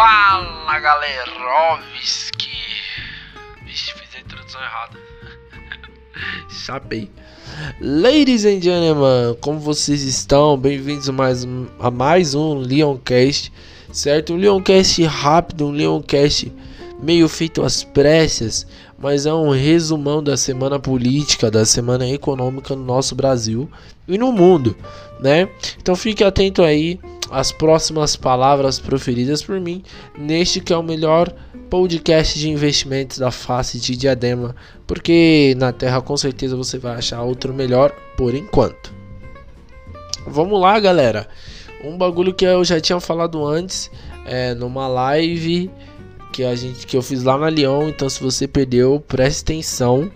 Fala galerovski Vixe, fiz a introdução errada. Chapei. Ladies and gentlemen, como vocês estão? Bem-vindos mais, a mais um Leoncast Certo? Um Leoncast rápido, um Leoncast meio feito às pressas Mas é um resumão da semana política, da semana econômica no nosso Brasil e no mundo, né? Então fique atento aí as próximas palavras proferidas por mim neste que é o melhor podcast de investimentos da face de Diadema, porque na Terra com certeza você vai achar outro melhor por enquanto. Vamos lá, galera. Um bagulho que eu já tinha falado antes, é numa live que a gente que eu fiz lá na Lyon, então se você perdeu, preste atenção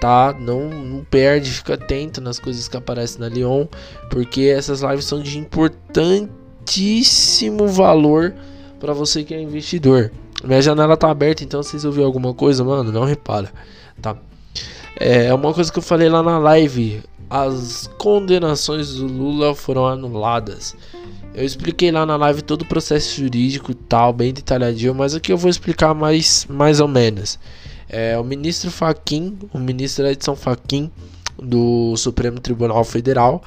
tá? Não, não perde, fica atento nas coisas que aparecem na Lyon, porque essas lives são de importante altíssimo valor para você que é investidor. Minha janela tá aberta, então vocês ouviram alguma coisa, mano, não repara, tá? É uma coisa que eu falei lá na live, as condenações do Lula foram anuladas. Eu expliquei lá na live todo o processo jurídico tal, bem detalhadinho, mas aqui eu vou explicar mais, mais ou menos. É, o ministro Faquim, o ministro Edson Faquim do Supremo Tribunal Federal,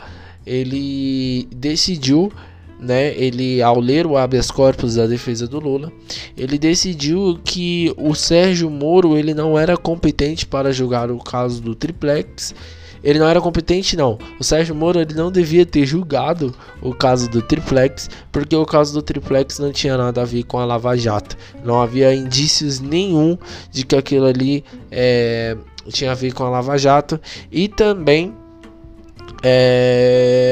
ele decidiu né, ele ao ler o habeas corpus da defesa do Lula, ele decidiu que o Sérgio Moro ele não era competente para julgar o caso do triplex. Ele não era competente não. O Sérgio Moro ele não devia ter julgado o caso do triplex, porque o caso do triplex não tinha nada a ver com a Lava Jato. Não havia indícios nenhum de que aquilo ali é, tinha a ver com a Lava Jato e também é,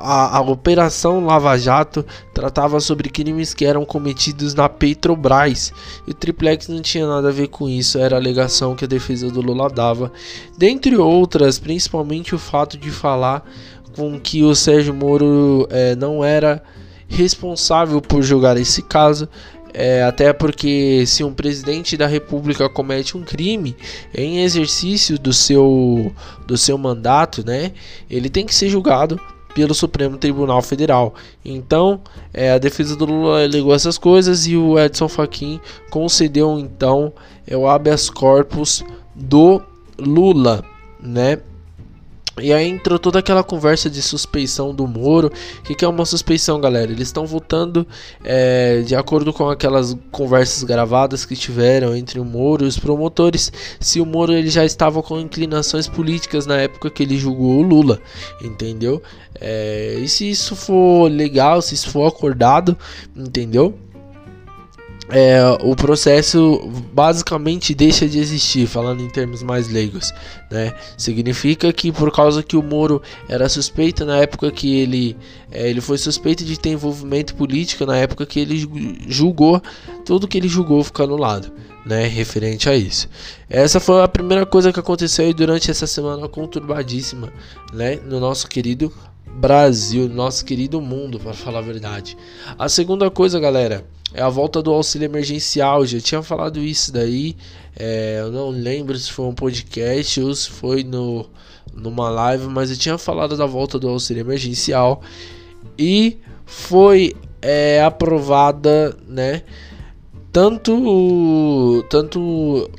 a, a, Operação Lava Jato tratava sobre crimes que eram cometidos na Petrobras. E o Triplex não tinha nada a ver com isso, era a alegação que a defesa do Lula dava, dentre outras, principalmente o fato de falar com que o Sérgio Moro é, não era responsável por julgar esse caso, é, até porque se um presidente da república comete um crime em exercício do seu, do seu mandato, né, ele tem que ser julgado pelo Supremo Tribunal Federal. Então, é, a defesa do Lula alegou essas coisas e o Edson Fachin concedeu então é, o habeas corpus do Lula, né? E aí entrou toda aquela conversa de suspeição do Moro. O que, que, é uma suspeição, galera? Eles estão votando é, de acordo com aquelas conversas gravadas que tiveram entre o Moro e os promotores. Se o Moro ele já estava com inclinações políticas na época que ele julgou o Lula, entendeu? É, e se isso for legal, se isso for acordado, entendeu? É, o processo basicamente deixa de existir, falando em termos mais leigos, né? Significa que por causa que o Moro era suspeito na época que ele é, ele foi suspeito de ter envolvimento político na época que ele julgou tudo que ele julgou ficar anulado, né? Referente a isso. Essa foi a primeira coisa que aconteceu durante essa semana conturbadíssima, né? No nosso querido Brasil, nosso querido mundo, para falar a verdade. A segunda coisa, galera é a volta do auxílio emergencial. Já tinha falado isso daí. É, eu não lembro se foi um podcast ou se foi no, numa live, mas eu tinha falado da volta do auxílio emergencial e foi é, aprovada, né? Tanto, tanto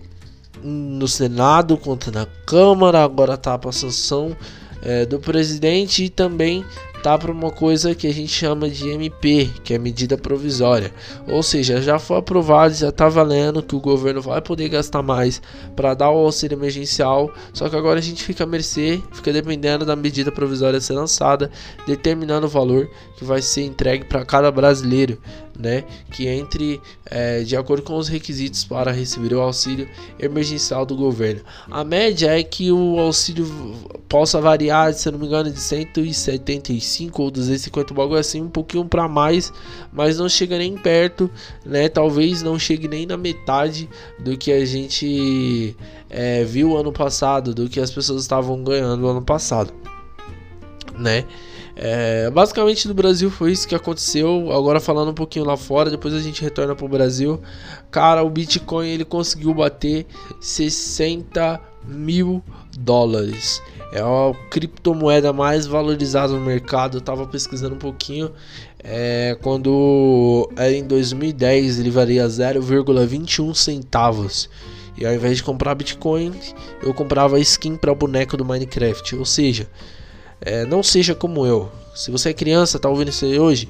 no Senado quanto na Câmara. Agora tá para sanção é, do presidente e também tá para uma coisa que a gente chama de MP, que é medida provisória. Ou seja, já foi aprovado, já está valendo que o governo vai poder gastar mais para dar o auxílio emergencial. Só que agora a gente fica a mercê, fica dependendo da medida provisória ser lançada, determinando o valor que vai ser entregue para cada brasileiro né, que entre é, de acordo com os requisitos para receber o auxílio emergencial do governo. A média é que o auxílio possa variar, se não me engano, de 175 ou 250 bagulho assim, um pouquinho para mais, mas não chega nem perto, né? Talvez não chegue nem na metade do que a gente é, viu ano passado, do que as pessoas estavam ganhando ano passado, né? É, basicamente no Brasil foi isso que aconteceu. Agora falando um pouquinho lá fora, depois a gente retorna para o Brasil. Cara, o Bitcoin ele conseguiu bater 60 mil dólares. É a criptomoeda mais valorizada no mercado. Eu tava pesquisando um pouquinho. É, quando era em 2010 ele valia 0,21 centavos. E ao invés de comprar Bitcoin, eu comprava skin para boneco do Minecraft. Ou seja, é, não seja como eu. Se você é criança, tá ouvindo isso aí hoje,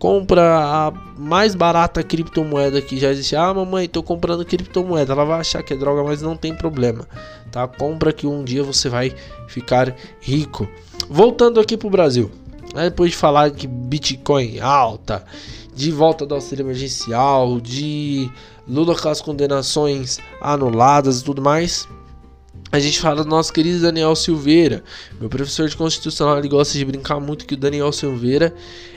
compra a mais barata criptomoeda que já existe. Ah, mamãe, tô comprando criptomoeda. Ela vai achar que é droga, mas não tem problema, tá? Compra que um dia você vai ficar rico. Voltando aqui pro Brasil. Depois de falar que Bitcoin alta, de volta do auxílio emergencial, de Lula com as condenações anuladas e tudo mais a gente fala do nosso querido Daniel Silveira, meu professor de constitucional, ele gosta de brincar muito que o Daniel Silveira,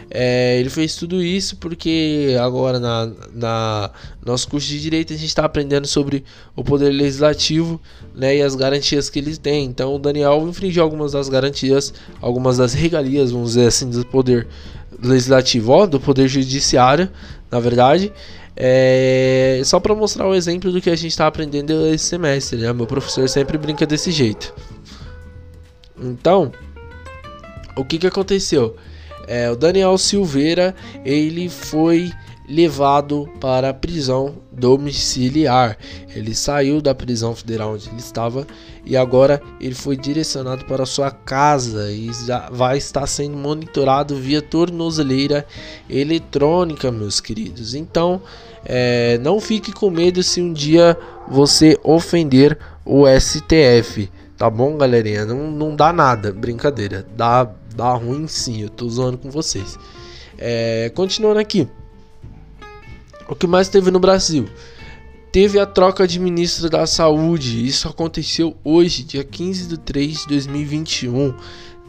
é, ele fez tudo isso porque agora na, na nosso curso de direito a gente está aprendendo sobre o poder legislativo, né, e as garantias que ele tem. Então o Daniel infringiu algumas das garantias, algumas das regalias, vamos dizer assim, do poder legislativo, ó, do poder judiciário, na verdade. É, só para mostrar o exemplo do que a gente está aprendendo esse semestre, né? Meu professor sempre brinca desse jeito. Então, o que que aconteceu? É, o Daniel Silveira ele foi levado para a prisão domiciliar. Ele saiu da prisão federal onde ele estava e agora ele foi direcionado para sua casa e já vai estar sendo monitorado via tornozeleira eletrônica, meus queridos. Então, é, não fique com medo se um dia você ofender o STF, tá bom, galerinha? Não, não dá nada, brincadeira, dá, dá ruim sim, eu tô zoando com vocês. É, continuando aqui. O que mais teve no Brasil? Teve a troca de ministro da Saúde. Isso aconteceu hoje, dia 15 de 3 de 2021,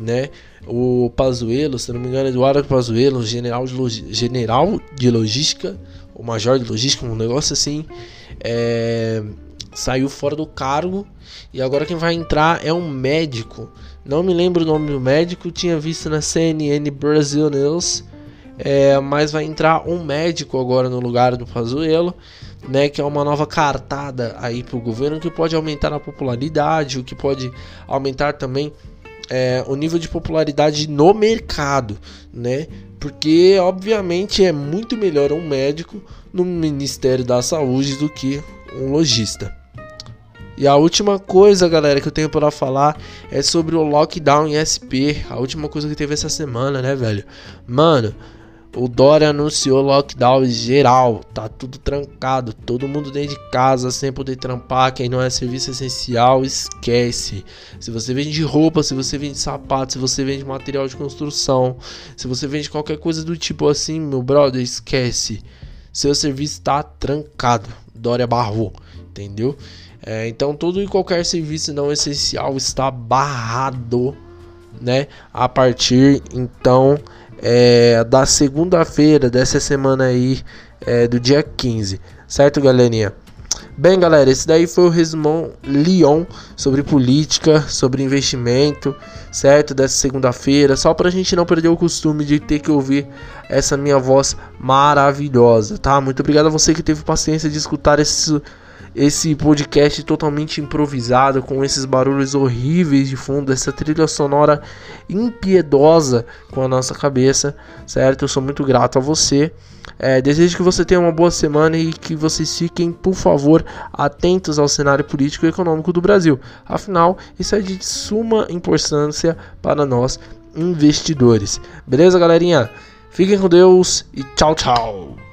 né? O Pazuello, se não me engano, Eduardo Pazuello, general de, general de logística, o major de logística, um negócio assim, é, saiu fora do cargo e agora quem vai entrar é um médico. Não me lembro o nome do médico, tinha visto na CNN Brasil News é, mas vai entrar um médico agora no lugar do Pazuello, né, que é uma nova cartada aí para o governo que pode aumentar a popularidade, o que pode aumentar também é, o nível de popularidade no mercado, né? Porque obviamente é muito melhor um médico no Ministério da Saúde do que um lojista. E a última coisa, galera, que eu tenho para falar é sobre o lockdown em SP. A última coisa que teve essa semana, né, velho? Mano, o Dória anunciou lockdown geral, tá tudo trancado, todo mundo dentro de casa sem poder trampar. Quem não é serviço essencial, esquece. Se você vende roupa, se você vende sapato, se você vende material de construção, se você vende qualquer coisa do tipo assim, meu brother, esquece. Seu serviço tá trancado. Dória barrou, entendeu? É, então todo e qualquer serviço não essencial está barrado, né? A partir então é, da segunda-feira dessa semana aí, é, do dia 15, certo, galerinha? Bem, galera, esse daí foi o resumão Lyon sobre política, sobre investimento, certo? Dessa segunda-feira, só pra gente não perder o costume de ter que ouvir essa minha voz maravilhosa, tá? Muito obrigado a você que teve paciência de escutar esse esse podcast totalmente improvisado, com esses barulhos horríveis de fundo, essa trilha sonora impiedosa com a nossa cabeça, certo? Eu sou muito grato a você. É, desejo que você tenha uma boa semana e que vocês fiquem, por favor, atentos ao cenário político e econômico do Brasil. Afinal, isso é de suma importância para nós investidores. Beleza, galerinha? Fiquem com Deus e tchau, tchau.